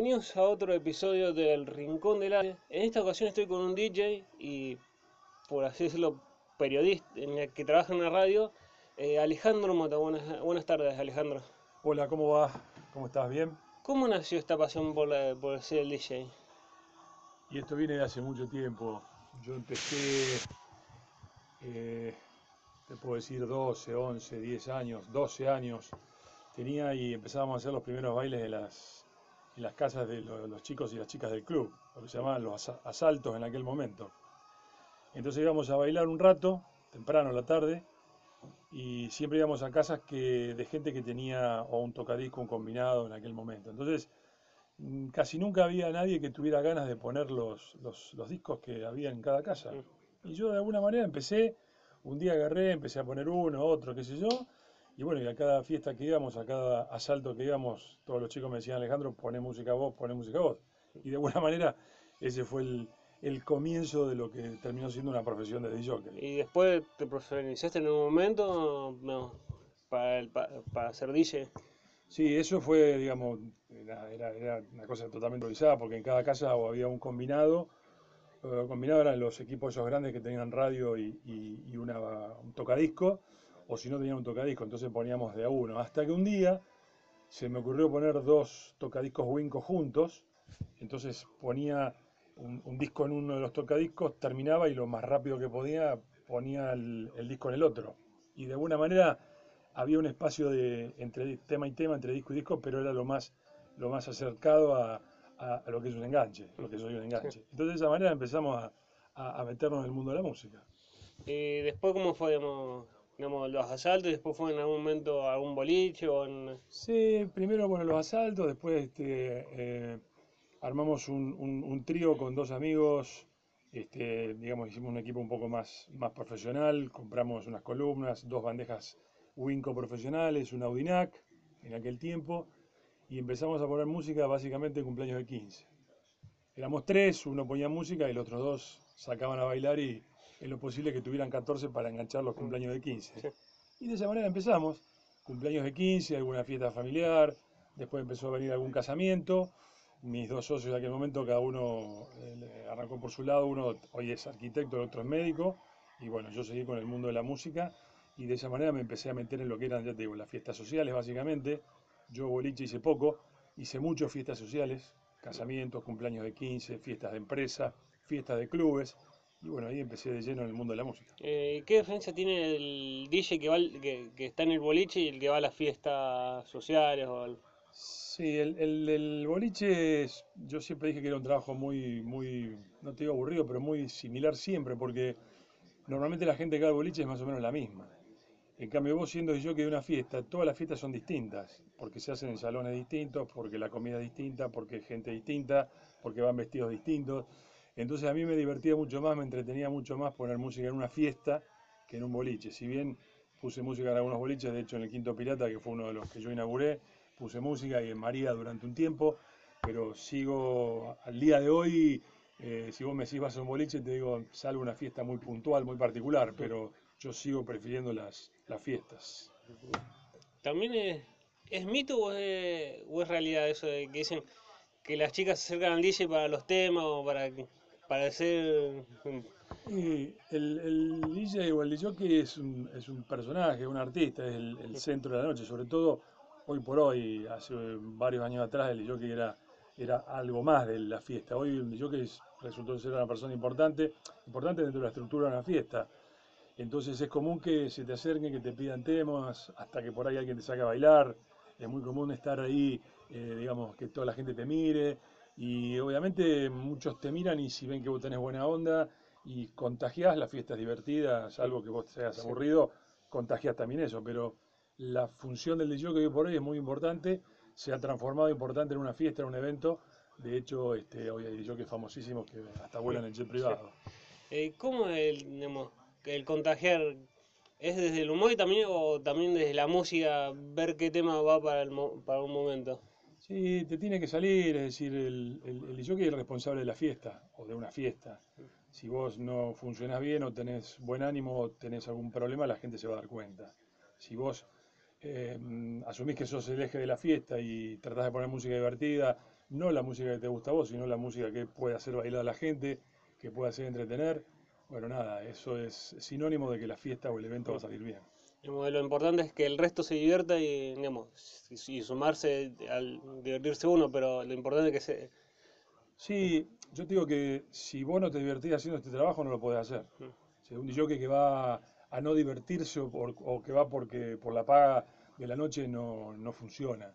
bienvenidos a otro episodio del Rincón del Arte. En esta ocasión estoy con un DJ y, por así decirlo, periodista en el que trabaja en la radio, eh, Alejandro Mota. Buenas, buenas tardes, Alejandro. Hola, ¿cómo va? ¿Cómo estás? ¿Bien? ¿Cómo nació esta pasión por, la- por ser el DJ? Y esto viene de hace mucho tiempo. Yo empecé, eh, te puedo decir, 12, 11, 10 años, 12 años tenía y empezábamos a hacer los primeros bailes de las, en las casas de lo- los chicos y las chicas del club, lo que se llamaban los asa- asaltos en aquel momento. Entonces íbamos a bailar un rato, temprano la tarde, y siempre íbamos a casas que, de gente que tenía o un tocadisco, un combinado en aquel momento. Entonces, mm, casi nunca había nadie que tuviera ganas de poner los, los, los discos que había en cada casa. Y yo de alguna manera empecé, un día agarré, empecé a poner uno, otro, qué sé yo, y bueno, y a cada fiesta que íbamos, a cada asalto que íbamos, todos los chicos me decían, Alejandro, poné música vos, poné música vos. Y de alguna manera ese fue el, el comienzo de lo que terminó siendo una profesión de DJ. ¿Y después te profesionalizaste en un momento no, para, el- pa- para ser DJ? Sí, eso fue, digamos, era, era- era una cosa totalmente improvisada, porque en cada casa había un combinado, eh, combinado eran los equipos esos grandes que tenían radio y, y- y una, un tocadisco, o si no tenían un tocadisco, entonces poníamos de a uno. Hasta que un día se me ocurrió poner dos tocadiscos Winco juntos, entonces ponía un, un disco en uno de los tocadiscos, terminaba y lo más rápido que podía ponía el, el disco en el otro. Y de alguna manera había un espacio de, entre tema y tema, entre disco y disco, pero era lo más, lo más acercado a, a- a lo que es un enganche, lo que soy un enganche. Entonces de esa manera empezamos a, a- meternos en el mundo de la música. ¿Y después cómo fue, digamos, digamos, los asaltos? ¿Y después fue en algún momento a algún boliche o en... Sí, primero bueno, los asaltos, después este, eh, armamos un, un- trío con dos amigos, este, digamos, hicimos un equipo un poco más, más profesional, compramos unas columnas, dos bandejas Winco profesionales, un Audinac en aquel tiempo, y empezamos a poner música básicamente en cumpleaños de 15. Éramos tres, uno ponía música y los otros dos sacaban a bailar y en lo posible que tuvieran 14 para enganchar los cumpleaños de 15. Y de esa manera empezamos, cumpleaños de 15, alguna fiesta familiar, después empezó a venir algún casamiento, mis dos socios de aquel momento, cada uno eh, arrancó por su lado, uno hoy es arquitecto, el otro es médico, y bueno, yo seguí con el mundo de la música, y de esa manera me empecé a meter en lo que eran, ya te digo, las fiestas sociales básicamente, yo boliche hice poco, hice muchas fiestas sociales, casamientos, cumpleaños de 15, fiestas de empresa, fiestas de clubes, y bueno, ahí empecé de lleno en el mundo de la música. Eh, ¿Qué diferencia tiene el DJ que, va, al- que, que está en el boliche y el que va a las fiestas sociales? O al- Sí, el, el, el boliche, es- yo siempre dije que era un trabajo muy, muy, no te digo aburrido, pero muy similar siempre, porque normalmente la gente que va al boliche es más o menos la misma. En cambio, vos siendo yo que de una fiesta, todas las fiestas son distintas, porque se hacen en salones distintos, porque la comida es distinta, porque hay gente distinta, porque van vestidos distintos. Entonces a mí me divertía mucho más, me entretenía mucho más poner música en una fiesta que en un boliche. Si bien puse música en algunos boliches, de hecho en el Quinto Pirata, que fue uno de los que yo inauguré, puse música y en María durante un tiempo, pero sigo al día de hoy, eh, si vos me decís vas a un boliche, te digo, salvo una fiesta muy puntual, muy particular, pero yo sigo prefiriendo las, las fiestas. ¿También es, es mito o es, realidad eso de que dicen que las chicas se acercan al DJ para los temas o para, para hacer... Y el, el DJ o el DJ es un, es un personaje, un artista, es el, el centro de la noche, sobre todo hoy por hoy, hace varios años atrás el DJ era, era algo más de la fiesta. Hoy el DJ es- resultó ser una persona importante, importante dentro de la estructura de una fiesta. Entonces es común que se te acerquen, que te pidan temas, hasta que por ahí alguien te saque a bailar. Es muy común estar ahí, eh, digamos, que toda la gente te mire. Y obviamente muchos te miran y si ven que vos tenés buena onda y contagiás, la fiesta es divertida, salvo que vos seas aburrido, contagiás también eso. Pero la función del DJ que hoy por hoy es muy importante, se ha transformado importante en una fiesta, en un evento. De hecho, este, hoy hay DJ famosísimos que hasta vuelan en jet privado. Eh, ¿Cómo el, digamos, el contagiar es desde el humor y también o también desde la música ver qué tema va para, el, para un momento? Sí, te tiene que salir, es decir, el, el, el DJ es el responsable de la fiesta o de una fiesta. Si vos no funcionás bien o tenés buen ánimo o tenés algún problema, la gente se va a dar cuenta. Si vos eh, asumís que sos el eje de la fiesta y tratás de poner música divertida, no la música que te gusta a vos, sino la música que puede hacer bailar a la gente, que puede hacer entretener. Bueno, nada, eso es sinónimo de que la fiesta o el evento va a salir bien. Lo importante es que el resto se divierta y, digamos, y sumarse al divertirse uno, pero lo importante es que se... Sí, yo te digo que si vos no te divertís haciendo este trabajo, no lo podés hacer. Si un DJ que va a no divertirse o, que va porque por la paga de la noche no, no funciona.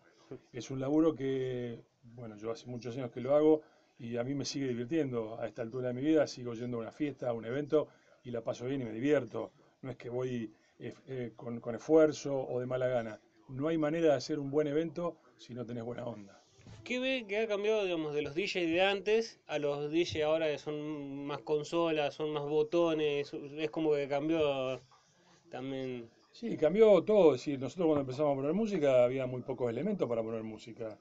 Es un laburo que, bueno, yo hace muchos años que lo hago y a mí me sigue divirtiendo. A esta altura de mi vida sigo yendo a una fiesta, a un evento y la paso bien y me divierto. No es que voy eh, eh, con, esfuerzo o de mala gana. No hay manera de hacer un buen evento si no tenés buena onda. ¿Qué ve que ha cambiado, digamos, de los DJs de antes a los DJs ahora que son más consolas, son más botones? Es como que cambió también. Sí, cambió todo. Decir, nosotros cuando empezamos a poner música había muy pocos elementos para poner música.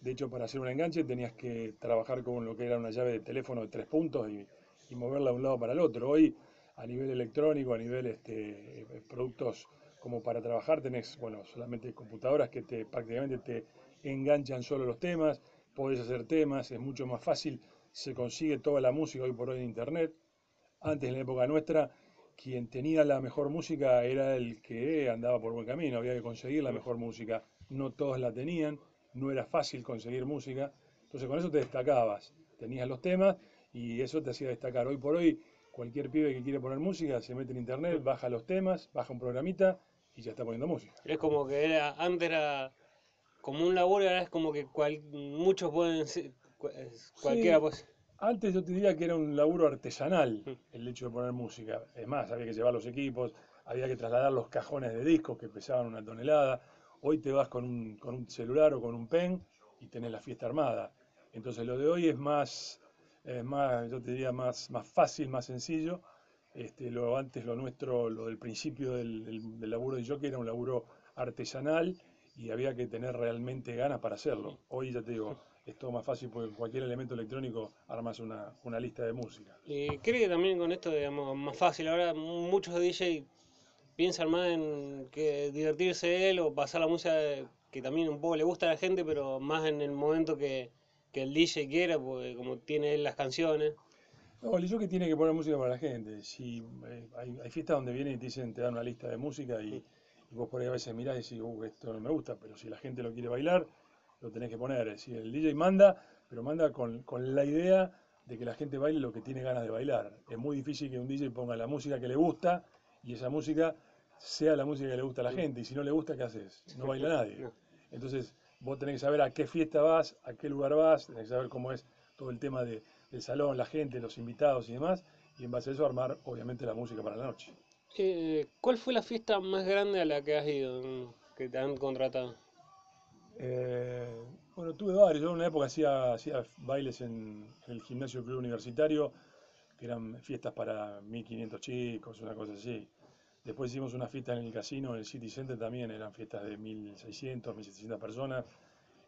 De hecho, para hacer un enganche tenías que trabajar con lo que era una llave de teléfono de tres puntos y, moverla de un lado para el otro. Hoy, a nivel electrónico, a nivel este, eh, productos como para trabajar, tenés, bueno, solamente computadoras que te prácticamente te enganchan solo los temas, podés hacer temas, es mucho más fácil, se consigue toda la música hoy por hoy en internet. Antes, en la época nuestra, quien tenía la mejor música era el que andaba por buen camino, había que conseguir la mejor música. No todos la tenían, no era fácil conseguir música, entonces con eso te destacabas, tenías los temas y eso te hacía destacar. Hoy por hoy, cualquier pibe que quiere poner música se mete en internet, baja los temas, baja un programita y ya está poniendo música. Es como que era, antes era como un laburo, ahora es como que muchos pueden, cualquiera pues. Antes yo te diría que era un laburo artesanal el hecho de poner música. Es más, había que llevar los equipos, había que trasladar los cajones de discos que pesaban una tonelada. Hoy te vas con un, con un celular o con un pen y tenés la fiesta armada. Entonces lo de hoy es más, es más yo te diría, más, más fácil, más sencillo. Este, lo, antes lo nuestro, lo del principio del, del, del laburo de jockey era un laburo artesanal y había que tener realmente ganas para hacerlo. Hoy ya te digo, es todo más fácil porque cualquier elemento electrónico armas una, una lista de música. Y creo que también con esto, digamos, más fácil. Ahora muchos DJ piensan más en que divertirse él o pasar la música que también un poco le gusta a la gente, pero más en el momento que, que el DJ quiera, porque como tiene él las canciones. No, el que tiene que poner música para la gente. Si eh, hay, hay, fiestas donde vienen y te dicen, te dan una lista de música y, y vos por ahí a veces mirás y decís, uh, esto no me gusta, pero si la gente lo quiere bailar, lo tenés que poner. Es decir, el DJ manda, pero manda con, la idea de que la gente baile lo que tiene ganas de bailar. Es muy difícil que un DJ ponga la música que le gusta y esa música sea la música que le gusta a la gente. Y si no le gusta, ¿qué haces? No baila nadie. Entonces, vos tenés que saber a qué fiesta vas, a qué lugar vas, tenés que saber cómo es todo el tema del salón, la gente, los invitados y demás. Y en base a eso armar, obviamente, la música para la noche. Eh, ¿Cuál fue la fiesta más grande a la que has ido, que te han contratado? Eh, bueno, tuve varios. Yo en una época hacía, hacía bailes en, el gimnasio club universitario, que eran fiestas para 1500 chicos, una cosa así. Después hicimos una fiesta en el casino, en el City Center también, eran fiestas de 1600, 1700 personas,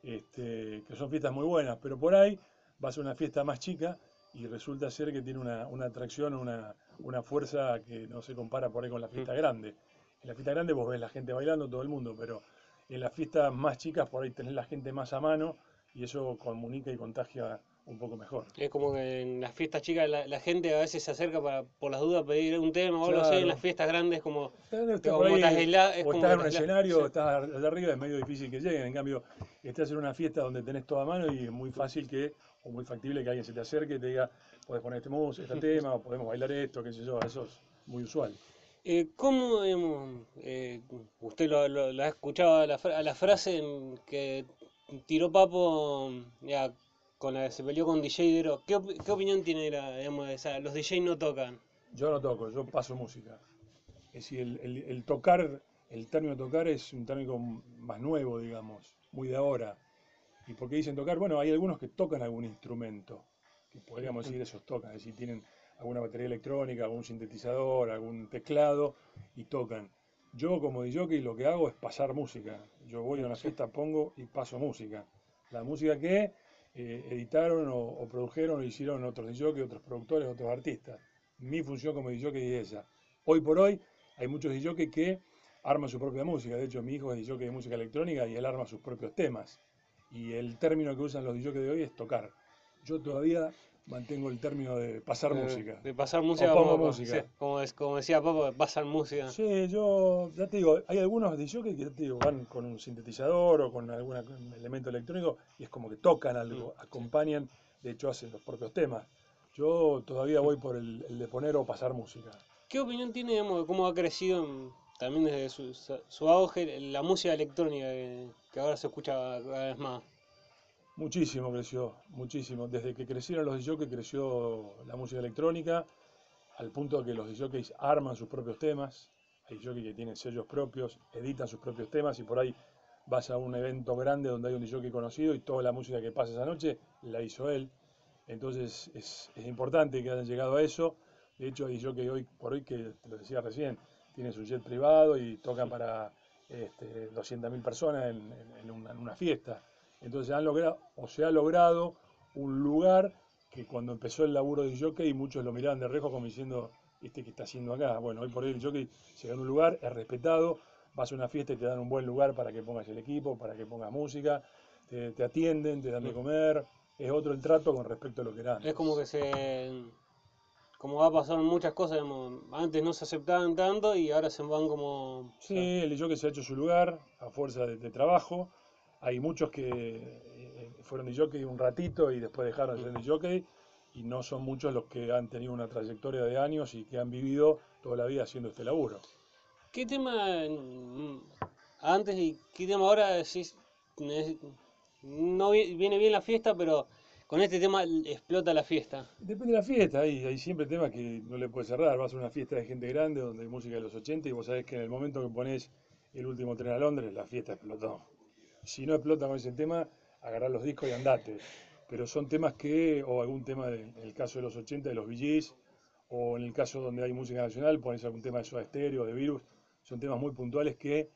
este, que son fiestas muy buenas, pero por ahí vas a una fiesta más chica y resulta ser que tiene una, una atracción, una, una fuerza que no se compara por ahí con la fiesta mm. grande. En la fiesta grande vos ves la gente bailando, todo el mundo, pero en las fiestas más chicas por ahí tenés la gente más a mano y eso comunica y contagia un poco mejor. Es como que en las fiestas chicas la, gente a veces se acerca para, por las dudas, pedir un tema o algo así. En las fiestas grandes, como, como estás, es o estás en un escenario, o estás allá arriba, es medio difícil que lleguen. En cambio, estás en una fiesta donde tenés toda a mano y es muy fácil que, o muy factible que alguien se te acerque y te diga, podés poner este, música, este tema, o podemos bailar esto, qué sé yo. Eso es muy usual. Eh, ¿Cómo eh, usted lo, ha escuchado a la, frase en que tiró Papo ya, con la que se peleó con DJ Dero? ¿Qué, opinión tiene digamos, esa, los DJ no tocan? Yo no toco, yo paso música. Es decir, el, tocar, el término tocar es un término más nuevo, digamos, muy de ahora. ¿Y por qué dicen tocar? Bueno, hay algunos que tocan algún instrumento, que podríamos decir esos tocan, es decir, tienen alguna batería electrónica, algún sintetizador, algún teclado y tocan. Yo como DJ lo que hago es pasar música. Yo voy a una fiesta, pongo y paso música. La música que eh, editaron o, produjeron o hicieron otros DJ, otros productores, otros artistas. Mi función como DJ es esa. Hoy por hoy hay muchos DJ que arman su propia música. De hecho, mi hijo es DJ de música electrónica y él arma sus propios temas. y el término que usan los DJs de hoy es tocar. Yo todavía mantengo el término de pasar música. De pasar música. O pongo como, música. como, es- como decía Papo, pasar música. Sí, yo, ya te digo, hay algunos que ya te digo, van con un sintetizador o con algún elemento electrónico y es como que tocan algo, Mm, acompañan, de hecho hacen los propios temas. Yo todavía voy por el, el de poner o pasar música. ¿Qué opinión tiene digamos, de cómo ha crecido en- también desde su, su auge la música electrónica que, que ahora se escucha cada vez más? Muchísimo creció, muchísimo. Desde que crecieron los DJs creció la música electrónica, al punto que los DJs arman sus propios temas. Hay DJs que tienen sellos propios, editan sus propios temas y por ahí vas a un evento grande donde hay un DJ conocido y toda la música que pasa esa noche la hizo él. Entonces es, es importante que hayan llegado a eso. De hecho, hay DJs hoy por hoy que, te lo decía recién, tienen su jet privado y tocan para este, 200.000 personas en, en- en una, en una fiesta. Entonces han logrado, o se ha logrado un lugar que cuando empezó el laburo de jockey muchos lo miraban de rejo como diciendo, este que está haciendo acá. Bueno, hoy por hoy el jockey se gana un lugar, es respetado, vas a una fiesta y te dan un buen lugar para que pongas el equipo, para que pongas música, te, te atienden, te dan de comer, es otro el trato con respecto a lo que era antes. Es como que se. Como va a pasar muchas cosas, digamos, antes no se aceptaban tanto y ahora se van como. Sí, el jockey se ha hecho su lugar a fuerza de, de trabajo. Hay muchos que eh, fueron de jockey un ratito y después dejaron de ser de jockey y no son muchos los que han tenido una trayectoria de años y que han vivido toda la vida haciendo este laburo. ¿Qué tema antes y qué tema ahora decís? No vi- viene bien la fiesta, pero con este tema explota la fiesta. Depende de la fiesta, hay, hay siempre temas que no le puedes cerrar. Vas a una fiesta de gente grande donde hay música de los 80 y vos sabés que en el momento que pones el último tren a Londres, la fiesta explotó. Si no explota con ese tema, agarrá los discos y andate. Pero son temas que, o algún tema, de- en el caso de los 80 de los VGs, o en el caso donde hay música nacional, pones algún tema de Soda Stereo, de Virus, son temas muy puntuales que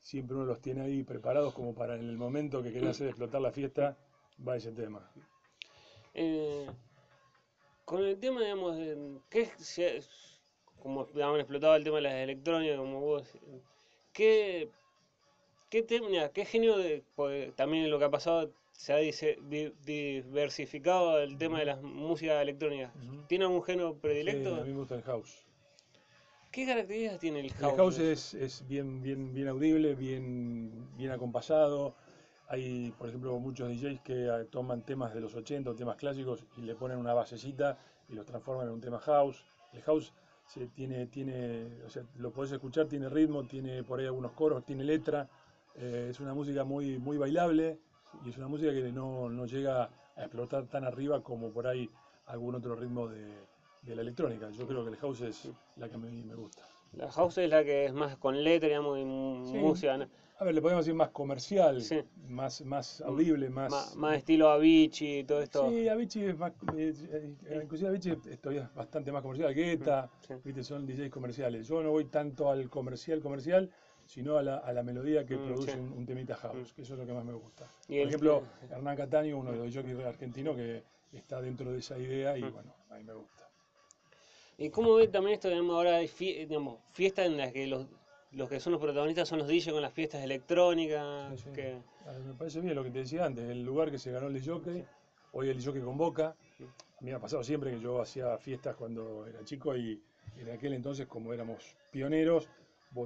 siempre uno los tiene ahí preparados como para en el momento que querés hacer explotar la fiesta, va ese tema. Eh, con el tema, digamos, de, ¿qué como digamos, explotaba el tema de las electrónicas, como vos, ¿qué, qué tema, qué genio de, porque también lo que ha pasado se ha dice- di- diversificado el tema de las músicas electrónicas. Ujú. ¿Tiene algún género Sí, predilecto? a mí me gusta el house. ¿Qué características tiene el El house? house es, es bien, bien, bien audible, bien, bien acompasado. Hay, por ejemplo, muchos DJs que eh, toman temas de los 80 o temas clásicos y le ponen una basecita y los transforman en un tema house. El house se tiene, tiene, o sea, lo podés escuchar, tiene ritmo, tiene por ahí algunos coros, tiene letra. Eh, es una música muy, muy bailable y es una música que no, no llega a explotar tan arriba como por ahí algún otro ritmo de, de la electrónica. Yo creo que el house es la que a mí me gusta. La house es la que es más con letra, digamos, y Sí. música, ¿no? A ver, le podemos decir más comercial, Sí. más, más audible, más... más, más estilo Avicii y todo esto. Sí, Avicii es más... eh, eh, inclusive Avicii es todavía bastante más comercial. Guetta, Sí. viste, son DJs comerciales. Yo no voy tanto al comercial comercial, sino a la, a la melodía que Mm, produce sí. un, un temita house, que eso es lo que más me gusta. Y Por ejemplo, Hernán Cataño, uno de los jockeys argentinos que está dentro de esa idea y Mm. bueno, a mí me gusta. ¿Y cómo ve también esto, digamos, ahora digamos, fiestas en las que los, los que son los protagonistas son los DJs con las fiestas electrónicas? Sí, sí. que- me parece bien lo que te decía antes, el lugar que se ganó el jockey, hoy el jockey convoca. A mí me ha pasado siempre que yo hacía fiestas cuando era chico y en aquel entonces, como éramos pioneros,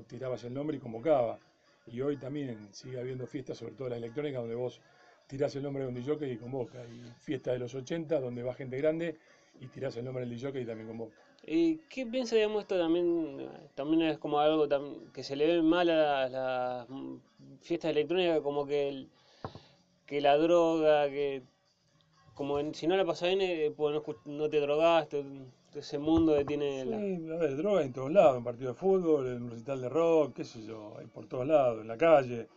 tirabas el nombre y convocaba. Y hoy también sigue habiendo fiestas, sobre todo las electrónicas, donde vos tirás el nombre de un jockey y convoca. Y fiestas de los 80, donde va gente grande y tirás el nombre del jockey y también convoca. ¿Y qué piensa, digamos, esto también, también es como algo que se le ve mal a las, fiestas electrónicas, como que, que la droga, que como si no la pasas bien, eh, pues no te drogaste, ese mundo que tiene la... Sí, a ver, droga en todos lados, en partido de fútbol, en un recital de rock, qué sé yo, por todos lados, en la calle.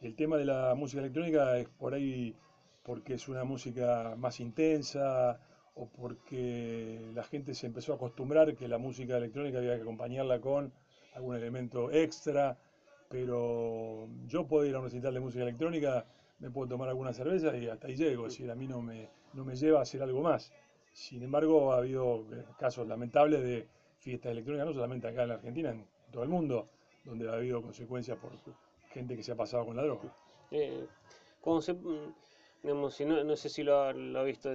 El tema de la música electrónica es por ahí porque es una música más intensa o porque la gente se empezó a acostumbrar que la música electrónica había que acompañarla con algún elemento extra, pero yo puedo ir a un recital de música electrónica, me puedo tomar alguna cerveza y hasta ahí llego, es decir, a mí no me, no me lleva a hacer algo más. Sin embargo, ha habido eh, casos lamentables de fiestas electrónicas, no solamente acá en la Argentina, en todo el mundo, donde ha habido consecuencias por gente que se ha pasado con la droga. Eh, Cuando se, mm, digamos, si no, no sé si lo ha, lo ha visto,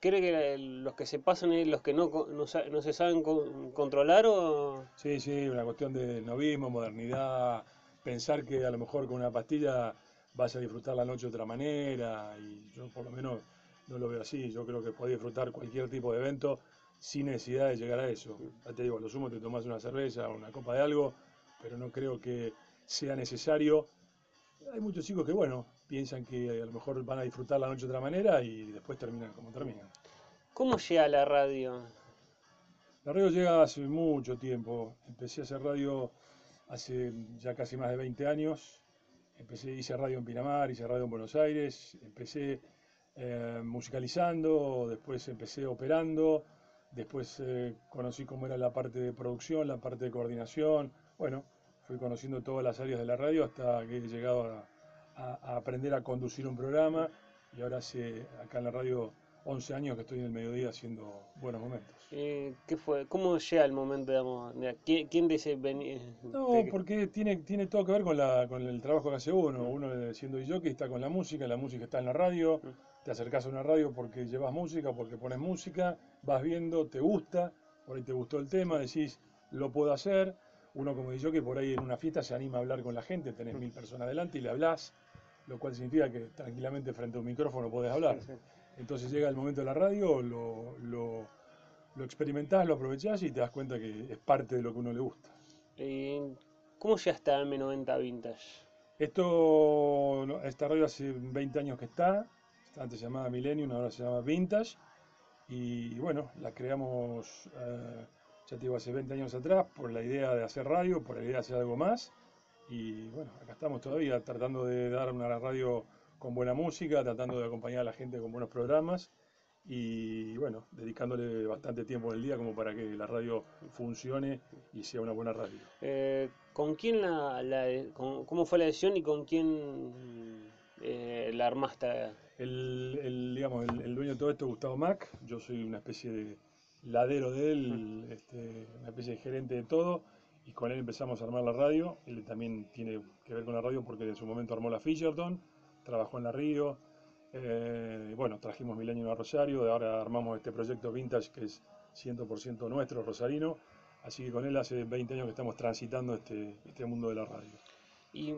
¿cree que los que se pasan es los que no, no, no se saben co- controlar o...? Sí, sí, una cuestión de novismo, modernidad, pensar que a lo mejor con una pastilla vas a disfrutar la noche de otra manera, y yo por lo menos no lo veo así, yo creo que podés disfrutar cualquier tipo de evento sin necesidad de llegar a eso. Ya te digo, a lo sumo te tomás una cerveza, una copa de algo, pero no creo que sea necesario. Hay muchos chicos que, bueno, piensan que a lo mejor van a disfrutar la noche de otra manera y después terminan como terminan. ¿Cómo llega la radio? La radio llega hace mucho tiempo. Empecé a hacer radio hace ya casi más de 20 años. Empecé, hice radio en Pinamar, hice radio en Buenos Aires. Empecé eh, musicalizando, después empecé operando, después eh, conocí cómo era la parte de producción, la parte de coordinación. Bueno, fui conociendo todas las áreas de la radio hasta que he llegado a, a- a aprender a conducir un programa y ahora hace acá en la radio 11 años que estoy en el mediodía haciendo buenos momentos. Eh, ¿qué fue? ¿Cómo llega el momento, digamos? de- ¿Quién, quién dice venir? No, porque tiene, tiene todo que ver con, la, con el trabajo que hace uno. Uno eh, siendo que está con la música, la música está en la radio, te acercás a una radio porque llevas música, porque pones música, vas viendo, te gusta, por ahí te gustó el tema, decís, lo puedo hacer. Uno como que por ahí en una fiesta se anima a hablar con la gente, tenés mil personas delante y le hablas, lo cual significa que tranquilamente frente a un micrófono podés hablar. Entonces llega el momento de la radio, lo, lo, lo experimentás, lo aprovechás y te das cuenta que es parte de lo que uno le gusta. ¿Cómo llega hasta M90 Vintage? Esto, esta radio hace 20 años que está, antes se llamaba Millennium, ahora se llama Vintage, y bueno, la creamos, eh, ya te digo, hace 20 años atrás, por la idea de hacer radio, por la idea de hacer algo más, y bueno, acá estamos todavía tratando de dar una radio con buena música, tratando de acompañar a la gente con buenos programas, y bueno, dedicándole bastante tiempo en día como para que la radio funcione y sea una buena radio. Eh, ¿Con quién la, cómo fue la decisión y con quién eh, la armaste? El, el, digamos, el, el dueño de todo esto es Gustavo Mac, yo soy una especie de ladero de él, este, una especie de gerente de todo, y con él empezamos a armar la radio. Él también tiene que ver con la radio porque en su momento armó la Fisherton, trabajó en la Río. eh, bueno, trajimos Milenio a Rosario, ahora armamos este proyecto Vintage que es 100% nuestro, rosarino. Así que con él hace 20 años que estamos transitando este, este mundo de la radio. ¿Y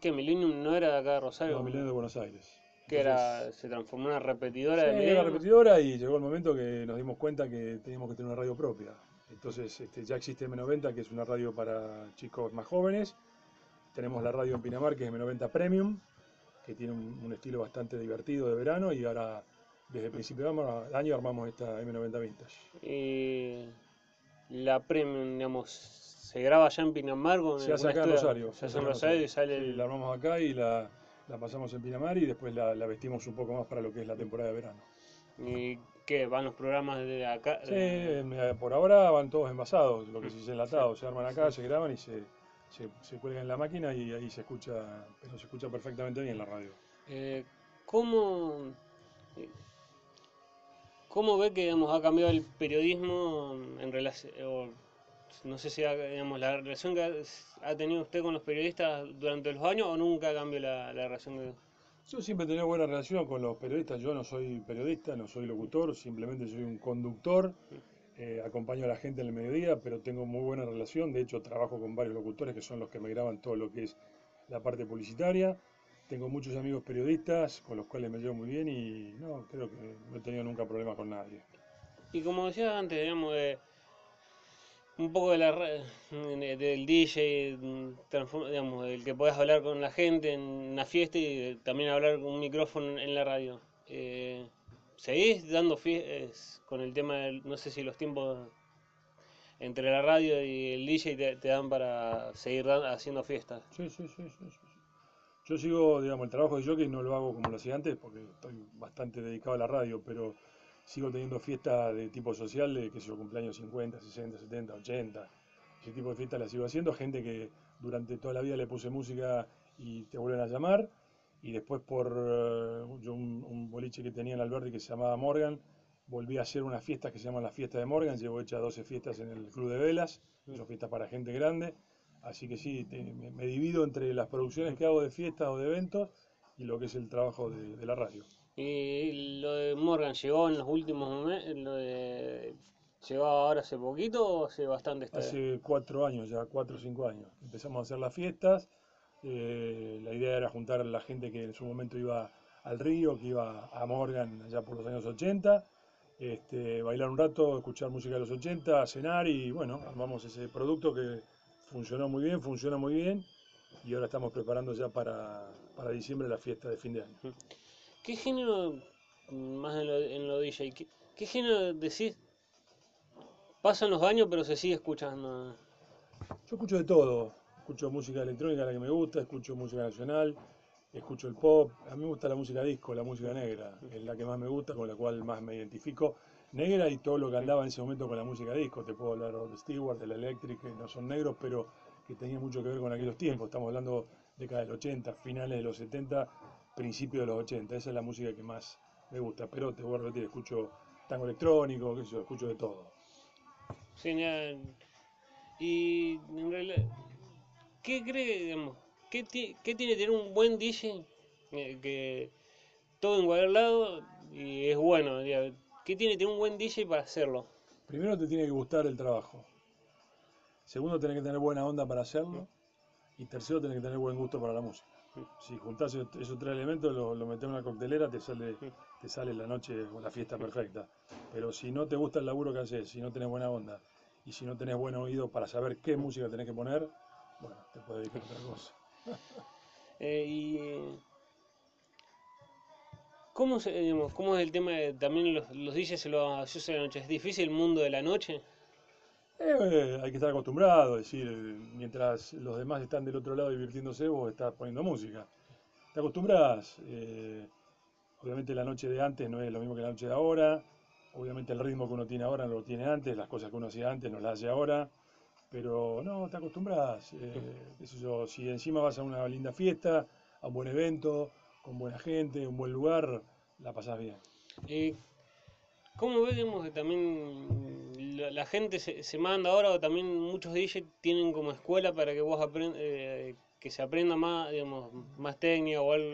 qué Millennium no era de acá de Rosario? No, Milenio de Buenos Aires. Que era, se transformó en una repetidora Sí, de era Millennium? repetidora y llegó el momento que nos dimos cuenta que teníamos que tener una radio propia. Entonces este, ya existe M90, que es una radio para chicos más jóvenes. Tenemos la radio en Pinamar, que es M90 Premium, que tiene un, un estilo bastante divertido de verano. Y ahora, desde el principio de año, armamos esta M90 Vintage. Y la Premium, digamos, se graba allá en Pinamar con Se hace acá en? Rosario. Se hace en Rosario y sale el... la armamos acá y la, la pasamos en Pinamar y después la, la vestimos un poco más para lo que es la temporada de verano. ¿Y qué? ¿Van los programas de acá? Sí, por ahora van todos envasados, lo que se dice enlatados, se arman acá, se graban y se, se, se cuelgan en la máquina y ahí se escucha, pero se escucha perfectamente bien la radio. Eh, ¿Cómo, cómo ve que digamos, ha cambiado el periodismo en relación, no sé si ha- digamos, la relación que ha, tenido usted con los periodistas durante los años o nunca cambió la, la relación que... Yo siempre he tenido buena relación con los periodistas, yo no soy periodista, no soy locutor, simplemente soy un conductor, eh, acompaño a la gente en el mediodía, pero tengo muy buena relación, de hecho trabajo con varios locutores que son los que me graban todo lo que es la parte publicitaria. Tengo muchos amigos periodistas con los cuales me llevo muy bien y no, creo que no he tenido nunca problemas con nadie. Y como decía antes, digamos, de, un poco de la, de- del DJ, mm, digamos, del que podés hablar con la gente en una fiesta y también hablar con un micrófono en la radio. Eh, ¿Seguís dando fiestas con el tema del, no sé si los tiempos entre la radio y el DJ te, dan para seguir haciendo fiestas? Sí, sí, sí, sí, sí, sí. Yo sigo, digamos, el trabajo de jockey no lo hago como lo hacía antes porque estoy bastante dedicado a la radio, pero sigo teniendo fiestas de tipo social, de que sé yo, cumpleaños 50, 60, 70, 80. Ese tipo de fiestas las sigo haciendo. Gente que durante toda la vida le puse música y te vuelven a llamar. Y después por eh, yo un, un boliche que tenía en Alberti que se llamaba Morgan, volví a hacer unas fiestas que se llaman las fiestas de Morgan. Llevo hechas 12 fiestas en el Club de Velas, son fiestas para gente grande. Así que sí, te- me, me divido entre las producciones que hago de fiestas o de eventos y lo que es el trabajo de, la radio. ¿Y lo de Morgan llegó en los últimos momentos? ¿Lo de ¿Llegó ahora hace poquito o hace bastante? Hace cuatro años ya, cuatro o cinco años. Empezamos a hacer las fiestas. Eh, la idea era juntar a la gente que en su momento iba al río, que iba a Morgan allá por los años 80, este, bailar un rato, escuchar música de los 80, cenar y bueno, armamos ese producto que funcionó muy bien, funciona muy bien y ahora estamos preparando ya para, diciembre la fiesta de fin de año. ¿Qué género, más en lo, en lo DJ, qué, género decís Pasan los años, pero se sigue escuchando. Yo escucho de todo. Escucho música electrónica, la que me gusta, escucho música nacional, escucho el pop. A mí me gusta la música disco, la música negra, es la que más me gusta, con la cual más me identifico. Negra y todo lo que andaba en ese momento con la música disco. Te puedo hablar de Stewart, de la Electric, que no son negros, pero que tenían mucho que ver con aquellos tiempos. Estamos hablando década del 80, finales de los 70, principios de los 80. Esa es la música que más me gusta. Pero te voy a repetir, escucho tango electrónico, qué sé yo, escucho de todo. Genial. Y en realidad, ¿qué cree, digamos, qué, qué tiene tener un buen DJ? Eh, que todo en cualquier lado y es bueno. ¿Qué tiene tener un buen DJ para hacerlo? Primero te tiene que gustar el trabajo. Segundo, tenés que tener buena onda para hacerlo. Y tercero, tenés que tener buen gusto para la música. Si juntás esos tres elementos, lo, lo metés en una coctelera, te sale, te sale la noche la fiesta perfecta. Pero si no te gusta el laburo que haces, si no tenés buena onda y si no tenés buen oído para saber qué música tenés que poner, bueno, te puede dedicar a otra cosa. Eh, y ¿cómo, digamos, ¿cómo, es el tema de también los, los DJs se lo de la noche? ¿Es difícil el mundo de la noche? Eh, hay que estar acostumbrado, es decir, mientras los demás están del otro lado divirtiéndose, vos estás poniendo música. Te acostumbras. Eh, obviamente la noche de antes no es lo mismo que la noche de ahora. Obviamente el ritmo que uno tiene ahora no lo tiene antes, las cosas que uno hacía antes no las hace ahora. Pero no, te acostumbras. Eh, si encima vas a una linda fiesta, a un buen evento, con buena gente, un buen lugar, la pasás bien. ¿Cómo vemos que también la, gente se, manda ahora o también muchos DJs tienen como escuela para que vos aprendas, eh, que se aprenda más, digamos, más técnica o algo?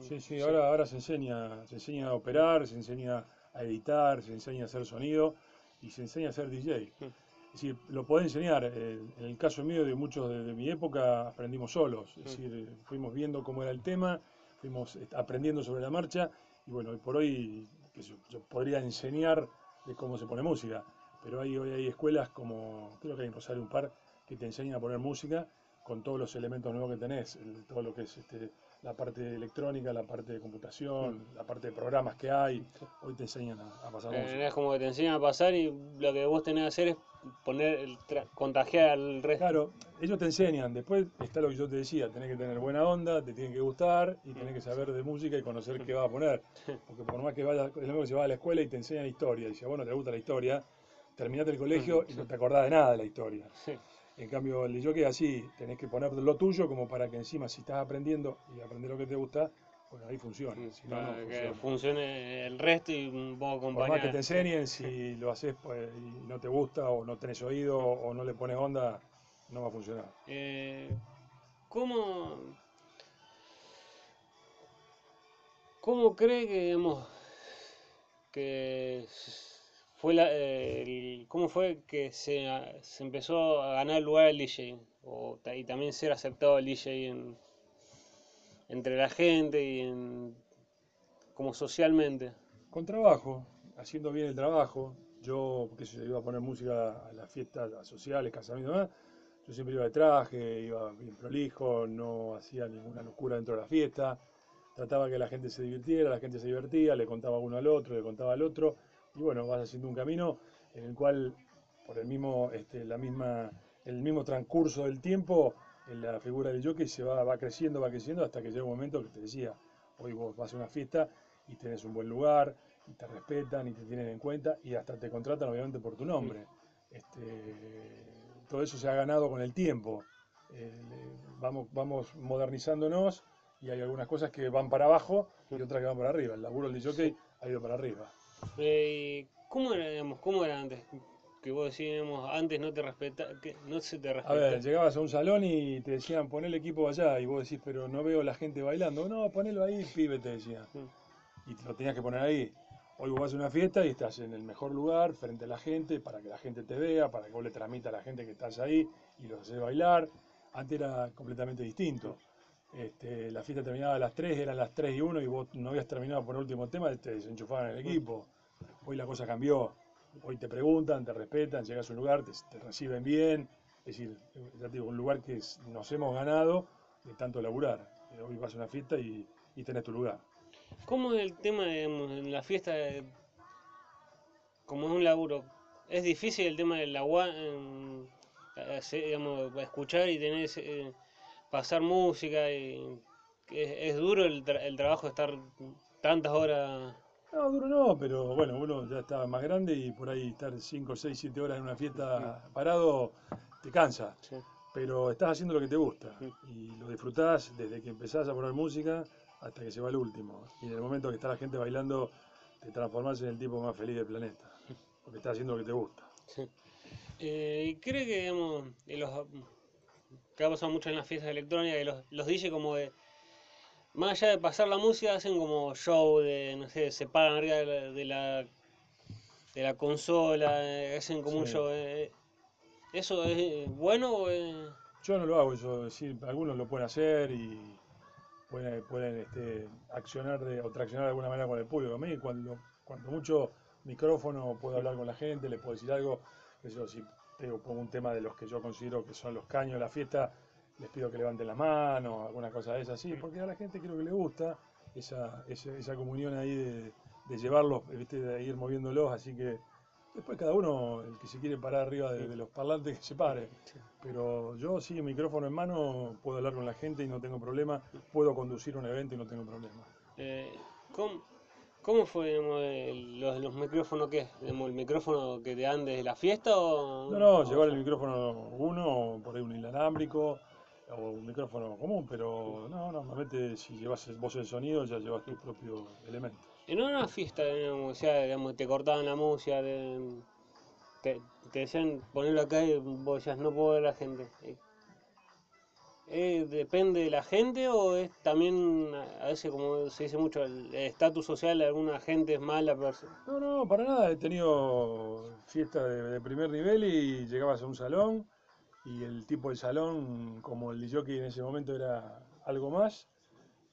Sí, sí, ahora, ahora se enseña, se enseña a operar, se enseña a editar, se enseña a hacer sonido y se enseña a ser DJ. Mm. Es decir, lo podés enseñar. En el caso mío, de muchos de, mi época, aprendimos solos. Es mm. decir, fuimos viendo cómo era el tema, fuimos aprendiendo sobre la marcha y bueno, hoy por hoy yo, podría enseñar de cómo se pone música, pero hay, hoy hay escuelas como, creo que hay en Rosario un par, que te enseñan a poner música con todos los elementos nuevos que tenés, todo lo que es este, la parte electrónica, la parte de computación, mm. la parte de programas que hay, hoy te enseñan a, pasar eh, música. Es como que te enseñan a pasar y lo que vos tenés que hacer es poner, el contagiar al resto. Claro, ellos te enseñan, después está lo que yo te decía, tenés que tener buena onda, te tienen que gustar y tenés que saber de música y conocer qué vas a poner. Porque por más que vaya, es lo mismo que si vas a la escuela y te enseñan historia, y si a vos no te gusta la historia, terminaste el colegio y no te acordás de nada de la historia. En cambio, el yo que así, tenés que poner lo tuyo como para que encima si estás aprendiendo y aprender lo que te gusta, bueno, ahí funciona. Si no, que funcione el resto y un poco acompañar. Por más que te enseñen, si lo haces pues, y no te gusta o no tenés oído o no le pones onda, no va a funcionar. Eh, ¿Cómo, cómo cree que, digamos, que cómo fue que se, se, empezó a ganar el lugar del DJ o, y también ser aceptado el DJ en, entre la gente y como socialmente? Con trabajo, haciendo bien el trabajo. Yo, porque se iba a poner música a las fiestas sociales, casamientos, yo siempre iba de traje, iba bien prolijo, no hacía ninguna locura dentro de la fiesta. Trataba que la gente se divirtiera, la gente se divertía, le contaba uno al otro, le contaba al otro. Y bueno, vas haciendo un camino en el cual, por el mismo, este, la misma, el mismo transcurso del tiempo, en la figura del jockey se va, va creciendo, va creciendo, hasta que llega un momento que te decía, hoy vos vas a una fiesta y tenés un buen lugar, y te respetan y te tienen en cuenta, y hasta te contratan obviamente por tu nombre. Este, todo eso se ha ganado con el tiempo. Eh, vamos, vamos modernizándonos y hay algunas cosas que van para abajo y otras que van para arriba. El laburo del jockey ha ido para arriba. Eh, ¿cómo, era, ¿Cómo era antes? que vos decíamos antes no te respeta, que no se te A respeta. ver, llegabas a un salón y te decían pon el equipo allá y vos decís, pero no veo la gente bailando. No, ponelo ahí, pibe, te decían. Mm. Y te lo tenías que poner ahí. Hoy vos vas a una fiesta y estás en el mejor lugar, frente a la gente, para que la gente te vea, para que vos le transmitas a la gente que estás ahí y los haces bailar. Antes era completamente distinto. Este, la fiesta terminaba a las 3, eran las 3 y 1 y vos no habías terminado por el último tema, te desenchufaban el equipo. Hoy la cosa cambió. Hoy te preguntan, te respetan, llegas a un lugar, te, te reciben bien. Es decir, ya te digo, un lugar que nos hemos ganado de tanto laburar. Eh, Hoy vas a una fiesta y, y tenés tu lugar. ¿Cómo es el tema en la fiesta, de- como es un laburo? ¿Es difícil el tema del agua, en- hacer, digamos, escuchar y tener ese, eh, pasar música? Y, es, es duro el, tra- el trabajo de estar tantas horas. No, duro no, pero bueno, uno ya está más grande y por ahí estar 5, 6, 7 horas en una fiesta parado te cansa. Sí. Pero estás haciendo lo que te gusta y lo disfrutás desde que empezás a poner música hasta que se va el último. Y en el momento que está la gente bailando, te transformás en el tipo más feliz del planeta. Porque estás haciendo lo que te gusta. Sí. Eh, ¿Y cree que, digamos, en los, que ha pasado mucho en las fiestas electrónicas, que los, los DJ como de, más allá de pasar la música, hacen como show de, no sé, se paran arriba de la, de la, de la consola, eh, hacen como un Sí. show. eh, ¿Eso es bueno o es- Yo no lo hago es decir, algunos lo pueden hacer y pueden, pueden este, accionar de, o traccionar de alguna manera con el público. A mí, cuando, cuando mucho micrófono, puedo hablar con la gente, le puedo decir algo. Eso, si tengo, pongo un tema de los que yo considero que son los caños de la fiesta, les pido que levanten las manos, alguna cosa de esas, sí, porque a la gente creo que le gusta esa, esa, esa comunión ahí de, de llevarlos, ¿viste? de ir moviéndolos, así que después cada uno, el que se quiere parar arriba de, de los parlantes, que se pare. Pero yo sí, micrófono en mano, puedo hablar con la gente y no tengo problema. Puedo conducir un evento y no tengo problema. eh, ¿cómo, cómo fue digamos, el- los, los micrófonos que el micrófono que te dan desde la fiesta o No, no, llevar el micrófono uno, por ahí un inalámbrico o un micrófono común, pero no, normalmente si llevas vos el sonido ya llevas tu propio elemento. En una fiesta, digamos, o sea, digamos, te cortaban la música, te, te decían ponerlo acá y vos decías no puedo ver a la gente. Eh, ¿Depende de la gente o es también, a veces como se dice mucho, el estatus social de alguna gente es mala persona? No, no, para nada. He tenido fiestas de, primer nivel y llegabas a un salón y el tipo del salón, como el jockey en ese momento era algo más,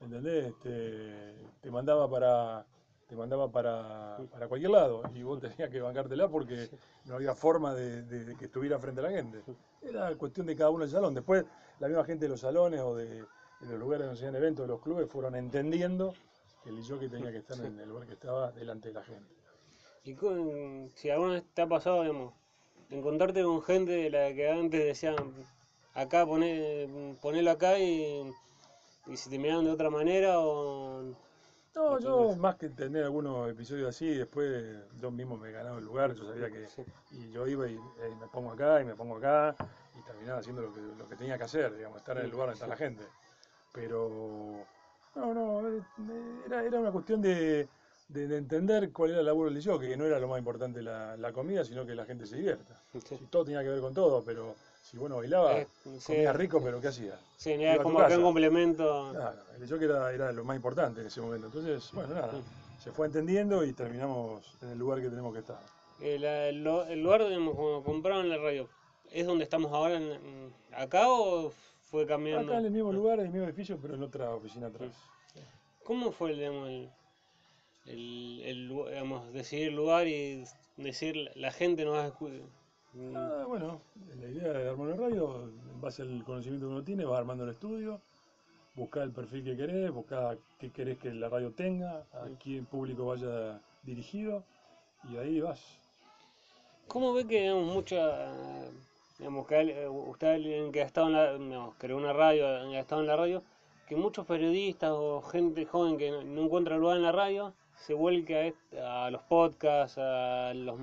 ¿entendés? Este, te mandaba para te mandaba para, para cualquier lado y vos tenías que bancártela porque no había forma de, de- de que estuviera frente a la gente. Era cuestión de cada uno del salón. Después la misma gente de los salones o de, de los lugares donde se hacían eventos de los clubes fueron entendiendo que el jockey tenía que estar en el lugar que estaba delante de la gente. Y con- si alguna vez te ha pasado, digamos, encontrarte con gente de la que antes decían acá, poné, ponelo acá y, y si te miraban de otra manera o... No, yo más que tener algunos episodios así, después yo mismo me ganaba el lugar, yo sabía que y yo iba y, eh, me pongo acá y me pongo acá y terminaba haciendo lo que, lo que tenía que hacer, digamos, estar en el lugar donde está la gente. Pero no, no, eh, era, era una cuestión de, de- de entender cuál era el laburo del jockey, que no era lo más importante la, la comida, si que la gente se divierta. Sí. Todo tenía que ver con todo, pero si bueno bailaba, Eh, sí, comías rico, pero ¿qué hacías? Sí, era como acá en casa. complemento. Claro, el jockey era, era lo más importante en ese momento. Entonces, bueno, nada, se fue entendiendo y terminamos en el lugar que tenemos que estar. El, el lugar donde compraron la radio, ¿es donde estamos ahora en, acá o fue cambiando? Acá en el mismo lugar, en el mismo edificio, pero en otra oficina atrás. ¿Cómo fue digamos, el, el, el digamos, decidir el lugar y decir la gente no va a escu- mm, Ah, bueno, la idea de armar una radio, en base al conocimiento que uno tiene, vas armando el estudio, buscar el perfil que querés, buscar qué querés que la radio tenga, a qué público vaya dirigido, y ahí vas. ¿Cómo ve que digamos, mucha, digamos, que usted alguien que ha estado en la, digamos, creó una radio, ha estado en la radio, que muchos periodistas o gente joven que no, no encuentra lugar en la radio se vuelca a los podcasts, a los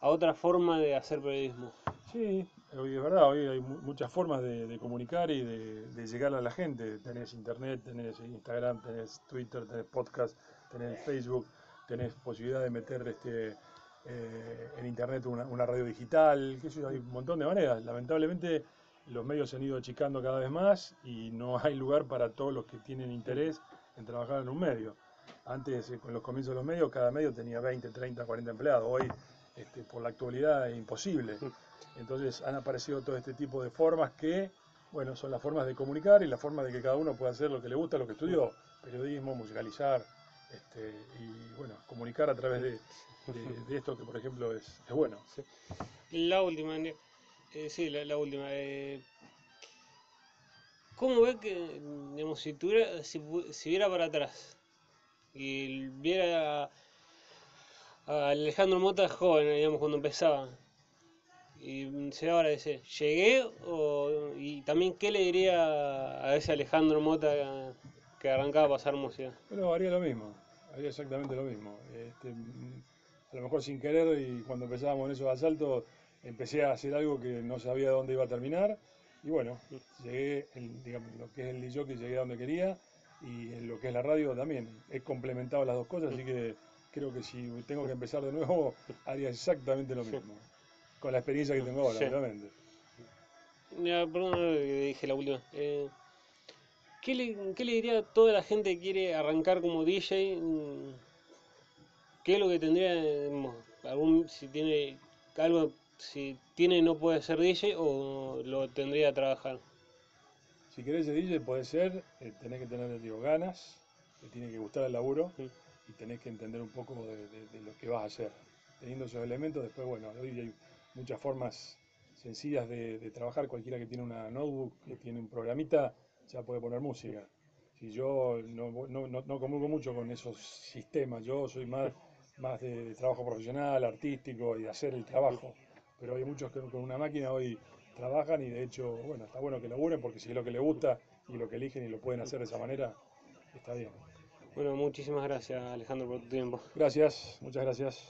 a otra forma de hacer periodismo. Sí, hoy es verdad, hoy hay mu- muchas formas de, comunicar y de, llegar a la gente. Tenés internet, tenés Instagram, tenés Twitter, tenés podcast, tenés Facebook, tenés posibilidad de meter este eh, en internet una, radio digital, yo, hay un montón de maneras. Lamentablemente los medios se han ido achicando cada vez más y no hay lugar para todos los que tienen interés en trabajar en un medio. Antes, eh, con los comienzos de los medios, cada medio tenía 20, 30, 40 empleados. Hoy, este, por la actualidad, es imposible. Entonces han aparecido todo este tipo de formas que, bueno, son las formas de comunicar y las formas de que cada uno pueda hacer lo que le gusta, lo que estudió, periodismo, musicalizar, este, y bueno, comunicar a través de, de- de esto que, por ejemplo, es, es bueno. La última, eh, sí, la, la última. eh, ¿Cómo ve que, digamos, si tuviera, si, si viera para atrás y viera Alejandro Mota joven, digamos, cuando empezaba, y ahora dice, ¿llegué? O, y también, ¿qué le diría a ese Alejandro Mota que arrancaba a pasar música? Bueno, haría lo mismo, haría exactamente lo mismo. Este, a lo mejor sin querer y cuando empezábamos en esos asaltos empecé a hacer algo que no sabía dónde iba a terminar y bueno, llegué, en, digamos, lo que es el DJ llegué a donde quería y en lo que es la radio también. He complementado las dos cosas, así que creo que si tengo que empezar de nuevo haría exactamente lo mismo, con la experiencia que tengo ahora, Sí. obviamente. Ya, perdón que dije la última. Eh, ¿qué, le, qué le diría a toda la gente que quiere arrancar como DJ? Mm, ¿Qué es lo que tendría, algún, si tiene algo, si tiene no puede ser DJ o lo tendría a trabajar? Si querés ser DJ, puede ser, eh, tenés que tener digo, ganas, te tiene que gustar el laburo Sí. Y tenés que entender un poco de, lo que vas a hacer. Teniendo esos elementos, después, bueno, hoy hay muchas formas sencillas de, trabajar. Cualquiera que tiene una notebook, que tiene un programita, ya puede poner música. Si yo no, no, no, no comulgo mucho con esos sistemas, yo soy más, más de, de trabajo profesional, artístico y de hacer el trabajo. Pero hay muchos que con una máquina hoy trabajan y de hecho, bueno, está bueno que laburen porque si es lo que les gusta y lo que eligen y lo pueden hacer de esa manera, está bien. Bueno, muchísimas gracias Alejandro por tu tiempo. Gracias, muchas gracias.